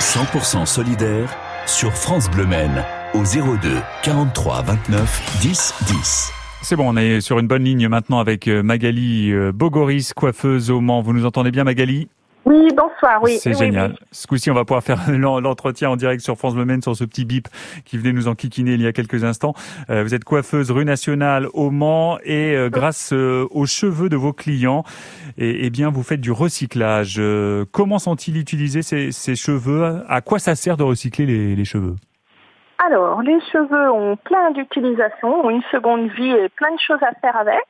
100% solidaire sur France Bleu Maine au 02 43 29 10 10. C'est bon, on est sur une bonne ligne maintenant avec euh, Magali euh, Bogoris, coiffeuse au Mans. Vous nous entendez bien Magali? Oui, bonsoir, oui. C'est oui, génial. oui. Ce coup-ci, on va pouvoir faire l'en- l'entretien en direct sur France Bleu Maine sur ce petit bip qui venait nous enquiquiner il y a quelques instants. Euh, vous êtes coiffeuse rue nationale au Mans et euh, grâce euh, aux cheveux de vos clients, et, eh bien, vous faites du recyclage. Euh, comment sont-ils utilisés ces, ces cheveux? À quoi ça sert de recycler les, les cheveux? Alors, les cheveux ont plein d'utilisations, ont une seconde vie et plein de choses à faire avec.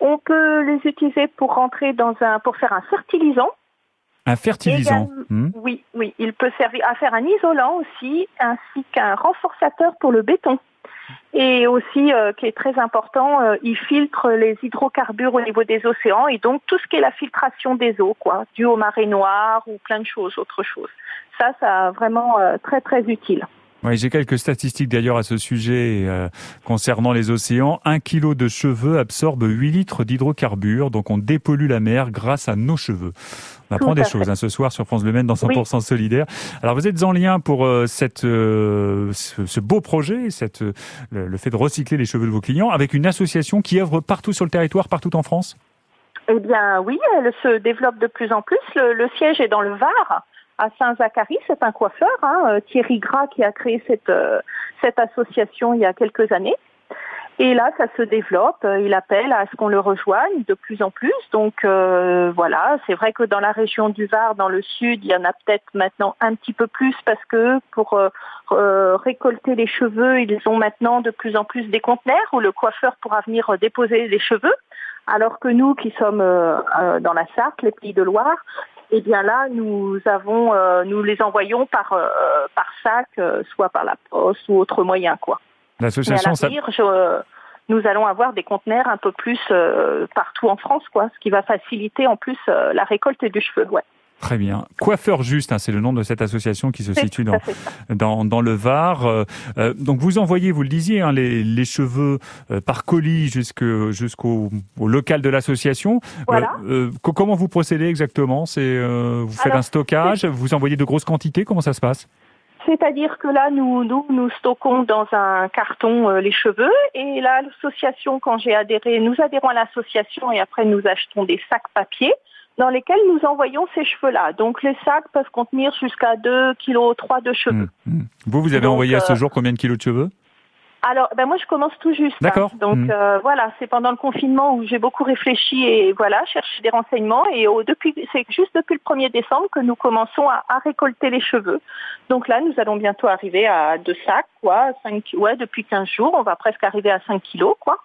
On peut les utiliser pour rentrer dans un, pour faire un fertilisant. Un fertilisant. Également- hmm Oui, oui, il peut servir à faire un isolant aussi, ainsi qu'un renforçateur pour le béton. Et aussi, euh, qui est très important, euh, il filtre les hydrocarbures au niveau des océans et donc tout ce qui est la filtration des eaux, quoi, dû aux marées noires ou plein de choses, autre chose. Ça, ça vraiment euh, très très utile. Oui, j'ai quelques statistiques d'ailleurs à ce sujet euh, concernant les océans. Un kilo de cheveux absorbe 8 litres d'hydrocarbures, donc on dépollue la mer grâce à nos cheveux. On apprend des choses hein, ce soir sur France Le Maine dans 100% solidaire. Alors vous êtes en lien pour euh, cette, euh, ce, ce beau projet, cette, euh, le, le fait de recycler les cheveux de vos clients, avec une association qui œuvre partout sur le territoire, partout en France? Eh bien, oui, elle se développe de plus en plus. Le, le siège est dans le Var, à Saint-Zacharie. C'est un coiffeur, hein, euh, Thierry Gras, qui a créé cette, euh, cette association il y a quelques années. Et là, ça se développe. Euh, Il appelle à ce qu'on le rejoigne de plus en plus. Donc voilà, c'est vrai que dans la région du Var, dans le sud, il y en a peut-être maintenant un petit peu plus parce que pour récolter les cheveux, ils ont maintenant de plus en plus des conteneurs où le coiffeur pourra venir déposer les cheveux. Alors que nous, qui sommes dans la Sarthe, les Pays de Loire, eh bien là, nous avons, euh, nous les envoyons par euh, par sac, euh, soit par la poste ou autre moyen, quoi. L'association, ça... je- nous allons avoir des conteneurs un peu plus euh, partout en France, quoi, ce qui va faciliter en plus euh, la récolte du cheveu. Ouais. Très bien. Coiffeur Juste, hein, c'est le nom de cette association qui se situe dans, dans, dans le Var. Euh, euh, donc vous envoyez, vous le disiez, hein, les, les cheveux euh, par colis jusque- jusqu'au au local de l'association. Voilà. Euh, euh, co- comment vous procédez exactement? C'est euh, vous faites Alors, un stockage, vous envoyez de grosses quantités. Comment ça se passe? C'est-à-dire que là, nous, nous, nous stockons dans un carton euh, les cheveux et là, l'association, quand j'ai adhéré, nous adhérons à l'association et après nous achetons des sacs papier dans lesquels nous envoyons ces cheveux-là. Donc les sacs peuvent contenir jusqu'à 2 kg 3 de cheveux. Hmm, hmm. Vous, vous avez Donc, envoyé à ce euh, jour combien de kilos de cheveux? Alors, ben moi, je commence tout juste. hein. D'accord. Donc Mhm. euh, voilà, c'est pendant le confinement où j'ai beaucoup réfléchi et voilà, cherché des renseignements. Et au, depuis, c'est juste depuis le 1er décembre que nous commençons à, à récolter les cheveux. Donc là, nous allons bientôt arriver à deux sacs, quoi, 5, ouais, depuis 15 jours, on va presque arriver à 5 kilos, quoi.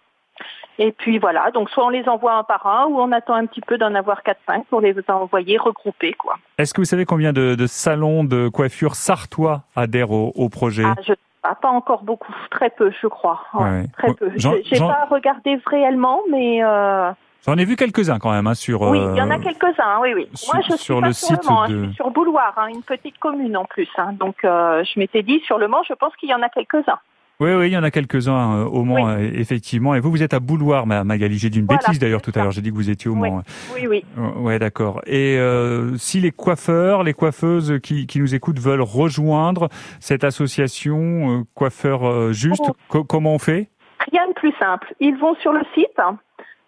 Et puis voilà, donc soit on les envoie un par un ou on attend un petit peu d'en avoir 4-5 pour les envoyer regroupés, quoi. Est-ce que vous savez combien de, de salons de coiffure sartois adhèrent au, au projet? Ah, je ah, pas encore beaucoup, très peu, je crois. Ouais. Très peu. J'ai pas regardé réellement, mais euh, J'en ai vu quelques-uns quand même hein, sur. oui, il y en a euh, quelques-uns. Oui, oui. sur- Moi, je suis sur pas le sur le site hein, de- je suis sur Bouloir, hein, une petite commune en plus. hein. Donc, euh, je m'étais dit sur le Mans, je pense qu'il y en a quelques-uns. Oui, oui, il y en a quelques-uns euh, au Mans, Oui. euh, effectivement. Et vous, vous êtes à Bouloir, ma- Magali. J'ai dit une Voilà, bêtise d'ailleurs tout à l'heure. J'ai dit que vous étiez au Oui. Mans. Oui, oui. Euh, Ouais, d'accord. Et euh, si les coiffeurs, les coiffeuses qui, qui nous écoutent veulent rejoindre cette association euh, Coiffeurs euh, Juste, Oh. co- comment on fait? Rien de plus simple. Ils vont sur le site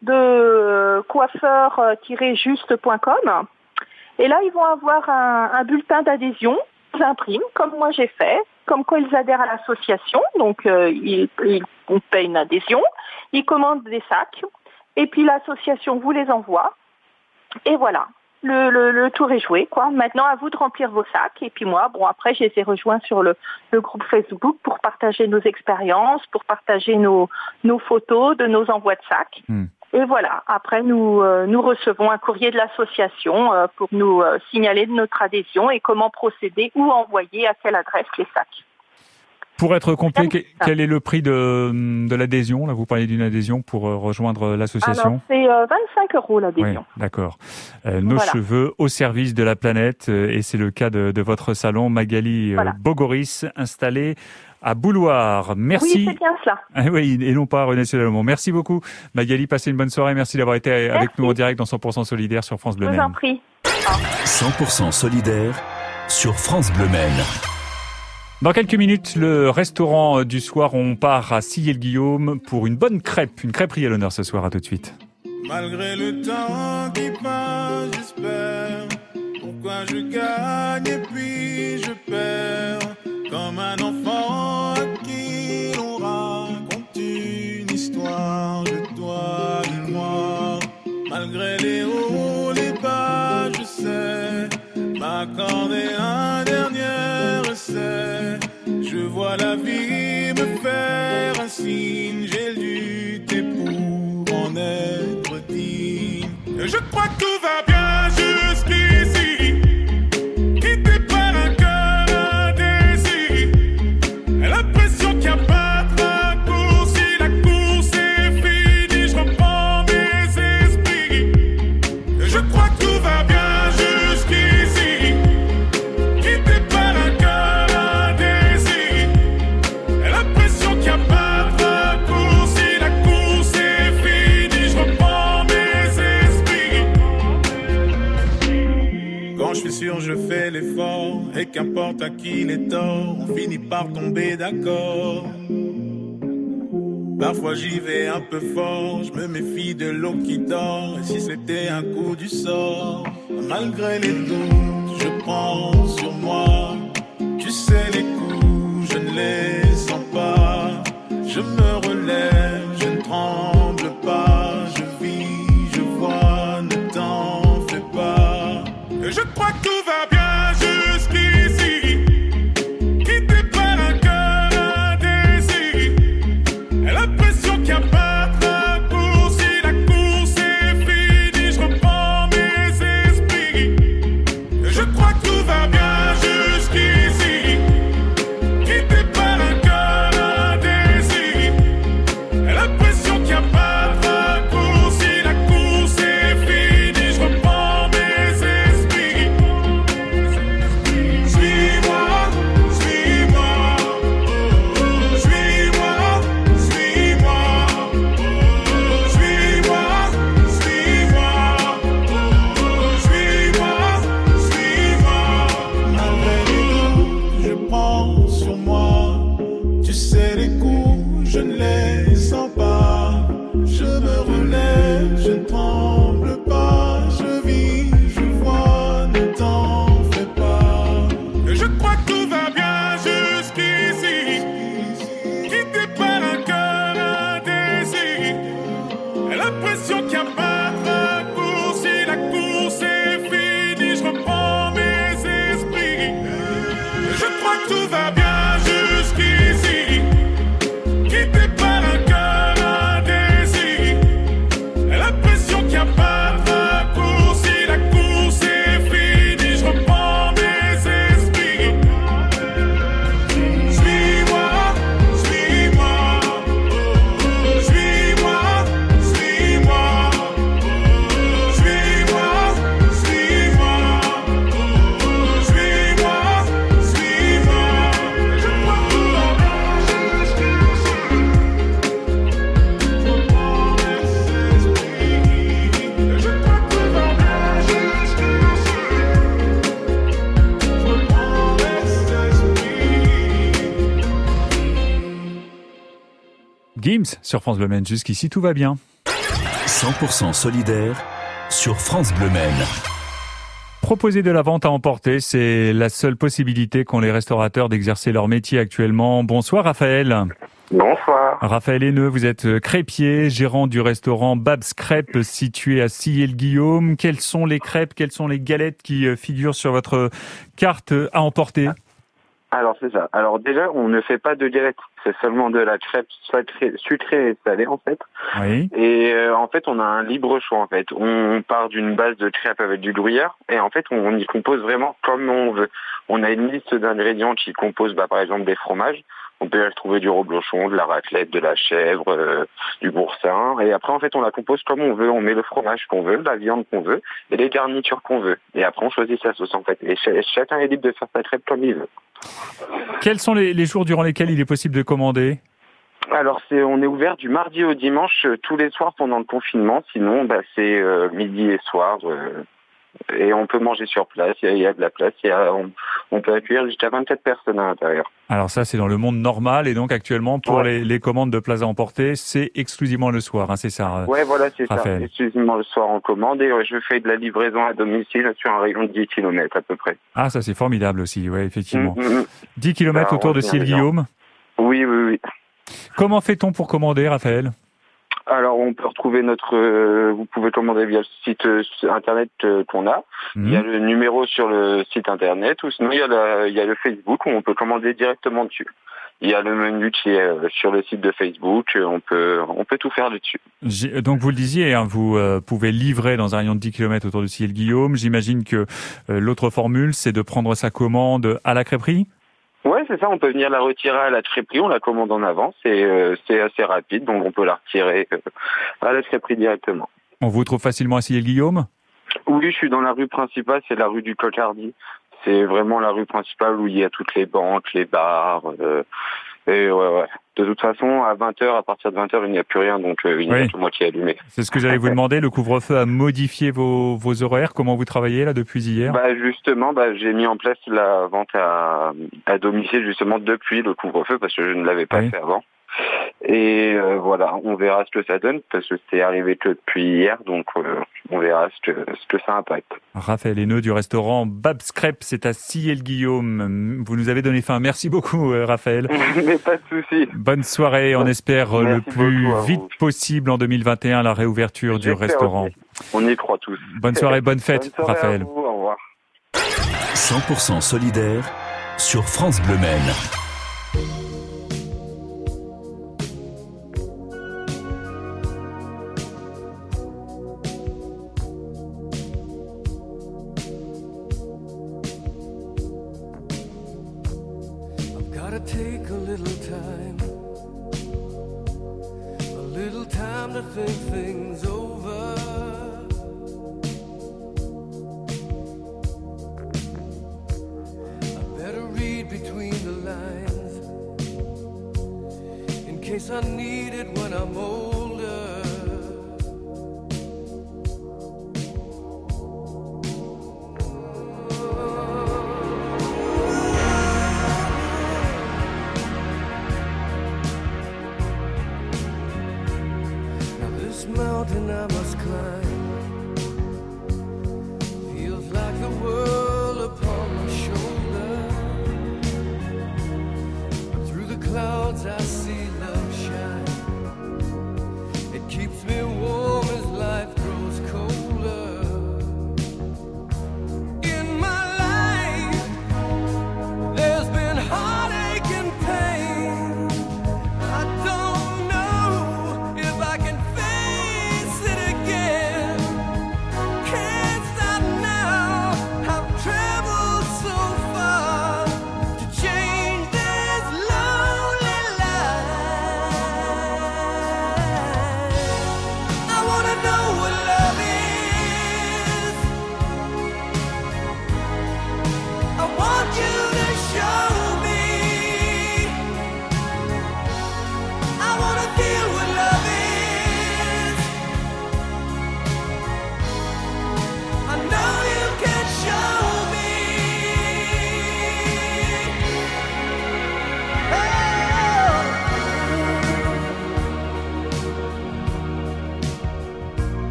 de coiffeur-juste.com et là, ils vont avoir un, un bulletin d'adhésion. Ils impriment, comme moi j'ai fait, comme quoi ils adhèrent à l'association. Donc, euh, ils, ils payent une adhésion, ils commandent des sacs et puis l'association vous les envoie. Et voilà. Le, le, le tour est joué, quoi. Maintenant, à vous de remplir vos sacs. Et puis moi, bon, après, je les ai rejoints sur le, le groupe Facebook pour partager nos expériences, pour partager nos, nos photos de nos envois de sacs. Hmm. Et voilà. Après, nous, euh, nous recevons un courrier de l'association euh, pour nous euh, signaler de notre adhésion et comment procéder, où envoyer, à quelle adresse les sacs. Pour être complet, quel est le prix de, de l'adhésion? Là, vous parlez d'une adhésion pour rejoindre l'association c'est euh, 25 euros Oui, l'adhésion. d'accord. Nos Voilà. cheveux au service de la planète, et c'est le cas de, de votre salon Magali Voilà. Bogoris, installé à Bouloir. Oui, Merci. c'est bien cela. Ah oui, et non pas René Célalomont. Merci beaucoup. Magali, passez une bonne soirée. Merci d'avoir été avec nous en direct dans 100% solidaire sur France Je Bleu vous Maine. en prie. 100% solidaire sur France Bleu Maine. Dans quelques minutes, le restaurant du soir, on part à Sillé-le-Guillaume pour une bonne crêpe. Une crêperie à l'honneur ce soir, à tout de suite. Malgré le temps qui passe, j'espère pourquoi je gagne et puis je perds? Comme un enfant qui l'on raconte une histoire de toi et moi. Malgré les hauts, les bas, je sais m'accorder un dernier essai. Je vois la vie je suis sûr, je fais l'effort. Et qu'importe à qui les torts, on finit par tomber d'accord. Parfois j'y vais un peu fort, je me méfie de l'eau qui dort. Et si c'était un coup du sort, malgré les doutes, je prends sur Gims sur France Bleu Maine. Jusqu'ici, tout va bien. 100% solidaire sur France Bleu Maine. Proposer de la vente à emporter, c'est la seule possibilité qu'ont les restaurateurs d'exercer leur métier actuellement. Bonsoir Raphaël. Bonsoir. Raphaël Haineux, vous êtes crêpier, gérant du restaurant Babs Crêpes situé à Sillé-le-Guillaume. Quelles sont les crêpes, quelles sont les galettes qui euh, figurent sur votre carte à emporter? Alors c'est ça. Alors déjà, on ne fait pas de galettes. C'est seulement de la crêpe sucrée et salée en fait. Oui. Et euh, en fait, on a un libre choix en fait. On part d'une base de crêpes avec du gruyère et en fait, on, y compose vraiment comme on veut. On a une liste d'ingrédients qui composent bah, par exemple des fromages. On peut y retrouver du reblochon, de la raclette, de la chèvre, euh, du boursin. Et après, en fait, on la compose comme on veut. On met le fromage qu'on veut, la viande qu'on veut et les garnitures qu'on veut. Et après, on choisit sa sauce, en fait. Et ch- chacun est libre de faire sa crêpe comme il veut. Quels sont les, les jours durant lesquels il est possible de commander? Alors, c'est, on est ouvert du mardi au dimanche, euh, tous les soirs pendant le confinement. Sinon, bah, c'est euh, midi et soir. euh, Et on peut manger sur place, il y a, il y a de la place, il y a- on, on peut accueillir jusqu'à 24 personnes à l'intérieur. Alors ça, c'est dans le monde normal et donc actuellement pour Ouais. les, les commandes de plats à emporter, c'est exclusivement le soir, hein, c'est ça. Ouais, voilà, c'est ça. Exclusivement le soir en commande et je fais de la livraison à domicile sur un rayon de 10 km à peu près. Ah, ça c'est formidable aussi, ouais, effectivement. Mm, mm, mm. 10 km Alors, autour de vient Ciel-Guillaume. Oui, oui, oui. Comment fait-on pour commander, Raphaël? Alors, on peut retrouver notre. euh, vous pouvez commander via le site euh, internet euh, qu'on a. Il y a Mhm. le numéro sur le site internet ou sinon il y a, la- il y a le Facebook où on peut commander directement dessus. Il y a le menu qui est euh, sur le site de Facebook. On peut, on peut tout faire dessus. Donc vous le disiez, hein, vous euh, pouvez livrer dans un rayon de 10 km autour de Ciel-Guillaume. J'imagine que euh, l'autre formule, c'est de prendre sa commande à la crêperie? Ouais, c'est ça. On peut venir la retirer à la crêperie. On la commande en avance et euh, c'est assez rapide, donc on peut la retirer euh, à la crêperie directement. On vous trouve facilement à Ciel-Guillaume Oui, je suis dans la rue principale, c'est la rue du Cocardi. C'est vraiment la rue principale où il y a toutes les banques, les bars. euh, et ouais, ouais. De toute façon, à 20h, à partir de 20h, il n'y a plus rien, donc euh, il n'y a Oui. que moi qui est allumé. C'est ce que j'allais vous demander. Le couvre-feu a modifié vos, vos horaires. Comment vous travaillez là depuis hier? Bah justement, bah, j'ai mis en place la vente à, à domicile justement depuis le couvre-feu parce que je ne l'avais pas Oui. fait avant. Et euh, voilà, on verra ce que ça donne parce que c'est arrivé que depuis hier, donc euh, on verra ce que, ce que ça impacte. Raphaël Haineux du restaurant Bab's Crêpes, c'est à Ciel-Guillaume. Vous nous avez donné faim. Merci beaucoup, euh, Raphaël. Mais pas de souci. Bonne soirée. On espère le plus beaucoup à vous. vite possible en 2021 la réouverture du restaurant. aussi. On y croit tous. Bonne soirée, bonne fête, Bonne soirée à Raphaël. vous, au revoir. 100% solidaire sur France Bleu Maine.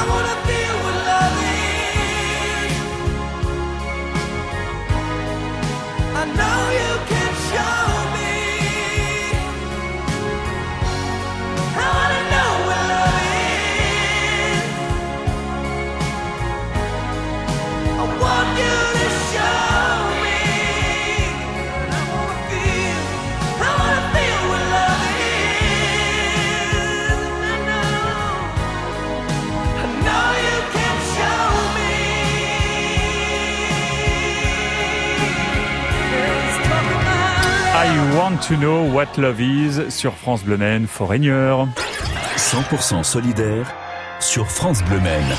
Ahora te I want to know what love is sur France Bleu Maine, Foreigner. 100% solidaire sur France Bleu Maine.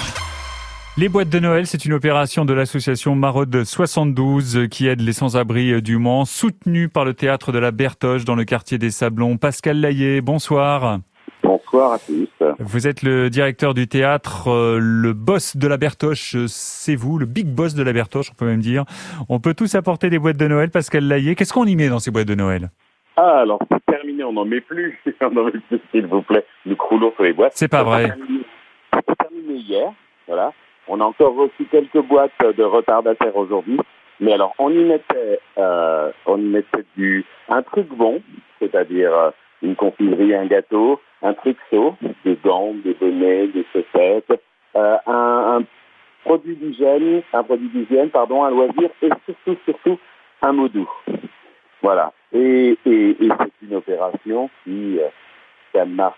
Les boîtes de Noël, c'est une opération de l'association Maraude 72 qui aide les sans-abri du Mans, soutenue par le théâtre de la Bertoche dans le quartier des Sablons. Pascal Laillé, bonsoir. Bonsoir à tous. Vous êtes le directeur du théâtre, euh, le boss de la Bertoche, c'est vous, le big boss de la Bertoche, on peut même dire. On peut tous apporter des boîtes de Noël, Pascal Laillé. Qu'est-ce qu'on y met dans ces boîtes de Noël? Ah, alors c'est terminé, on n'en met plus. on n'en met plus, s'il vous plaît. Nous croulons sur les boîtes. C'est pas vrai. C'est terminé hier, voilà. On a encore reçu quelques boîtes de retardataires aujourd'hui. Mais alors, on y mettait, euh, on y mettait du, un truc bon, c'est-à-dire euh, une confiserie, un gâteau, un truc chaud, des gants, des bonnets, des chaussettes, euh, un, un produit d'hygiène, un produit d'hygiène, pardon, un loisir, et surtout, surtout, un mot doux. Voilà. Et, et, et c'est une opération qui, euh, ça marche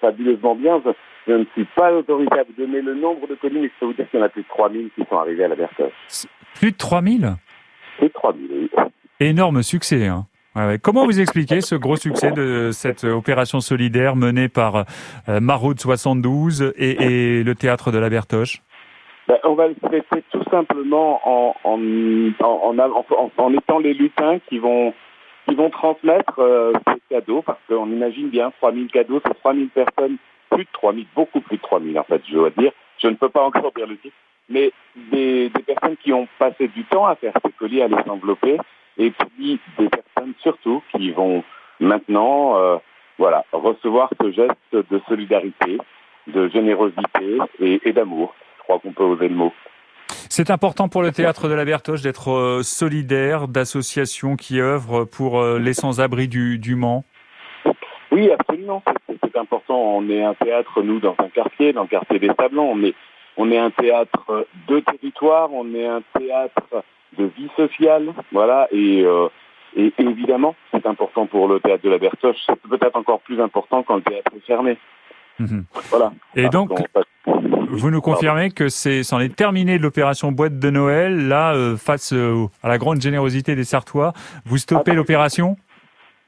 fabuleusement bien. Je, je ne suis pas autorisé à vous donner le nombre de colis, mais je peux vous dire qu'il y en a plus de 3000 qui sont arrivés à la Bertoche. Plus de 3000 Plus de 3000, oui. Énorme succès. Hein. Comment vous expliquez ce gros succès de cette opération solidaire menée par euh, Maraude 72 et, le théâtre de la Bertoche? Ben, on va le fêter tout simplement en, en, en, étant les lutins qui vont, qui vont transmettre euh, ces cadeaux, parce qu'on imagine bien 3000 cadeaux, c'est 3000 personnes, plus de 3000, beaucoup plus de 3000 en fait, je dois dire. Je ne peux pas encore dire le titre, mais des personnes qui ont passé du temps à faire ces colis, à les envelopper, et puis des personnes surtout qui vont maintenant, euh, voilà, recevoir ce geste de solidarité, de générosité et, et d'amour. Je crois qu'on peut oser le mot. C'est important pour le théâtre de la Bertoche d'être euh, solidaire d'associations qui œuvrent pour euh, les sans-abri du, du Mans. Oui, absolument. C'est- C'est important. On est un théâtre, nous, dans un quartier, dans le quartier des Sablons. On est, on est un théâtre de territoire. On est un théâtre de vie sociale. Voilà. Et, euh, et évidemment, c'est important pour le théâtre de la Bertoche. C'est peut-être encore plus important quand le théâtre est fermé. Mhm. Voilà. Et donc, vous nous confirmez que c'est c'en est terminé de l'opération boîte de Noël. Là, euh, face euh, à la grande générosité des Sartois, vous stoppez Ah, l'opération?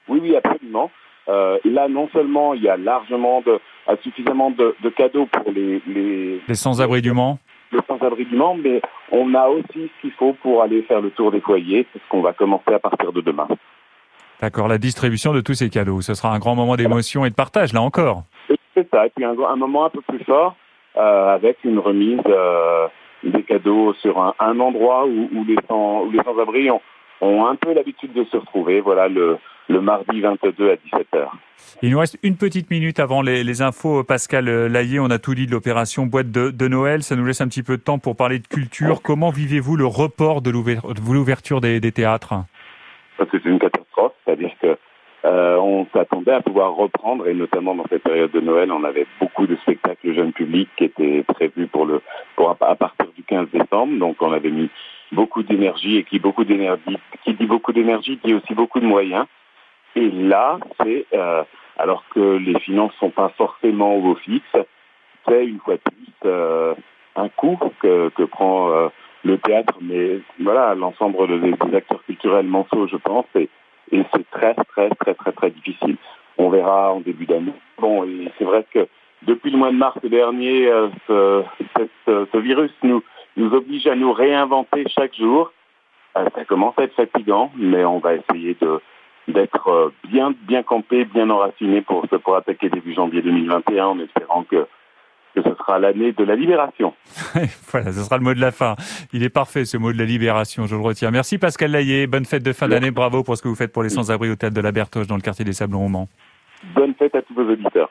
Oui, oui, absolument. Euh, là, non seulement il y a largement de, suffisamment de, de cadeaux pour les, les, Les sans-abri du Mans? Le sans-abri du Mans, mais on a aussi ce qu'il faut pour aller faire le tour des foyers. C'est ce qu'on va commencer à partir de demain. D'accord, la distribution de tous ces cadeaux. Ce sera un grand moment d'émotion et de partage, là encore. C'est ça. Et puis un, un moment un peu plus fort euh, avec une remise euh, des cadeaux sur un, un endroit où, où les sans, où les sans-abri ont, ont un peu l'habitude de se retrouver. Voilà le, le mardi 22 à 17h. Il nous reste une petite minute avant les, les infos. Pascal Laillé, on a tout dit de l'opération boîte de, de Noël. Ça nous laisse un petit peu de temps pour parler de culture. Comment vivez-vous le report de l'ouver- de l'ouverture des, des théâtres? C'est une catastrophe, c'est-à-dire que euh, on s'attendait à pouvoir reprendre, et notamment dans cette période de Noël, on avait beaucoup de spectacles jeunes publics qui étaient prévus pour le pour à, à partir du 15 décembre. Donc on avait mis beaucoup d'énergie et qui beaucoup d'énergie, qui dit beaucoup d'énergie dit aussi beaucoup de moyens. Et là, c'est euh, alors que les finances sont pas forcément au fixe, c'est une fois de plus euh, un coût que, que prend euh, le théâtre, mais voilà, l'ensemble des, acteurs culturels mensuaux, je pense, et, et c'est très, très, très, très, très difficile. On verra en début d'année. Bon, et c'est vrai que depuis le mois de mars dernier, euh, ce, ce virus nous, nous oblige à nous réinventer chaque jour. Euh, ça commence à être fatigant, mais on va essayer de d'être euh, bien bien campé, bien enraciné pour pour attaquer début janvier 2021, en espérant que que ce sera l'année de la libération. Voilà, ce sera le mot de la fin. Il est parfait ce mot de la libération, je le retiens. Merci Pascal Laillé. Bonne fête de fin d'année. Bravo pour ce que vous faites pour les sans-abri au théâtre de la Bertoche dans le quartier des Sablons au Mans. Bonne fête à tous vos auditeurs.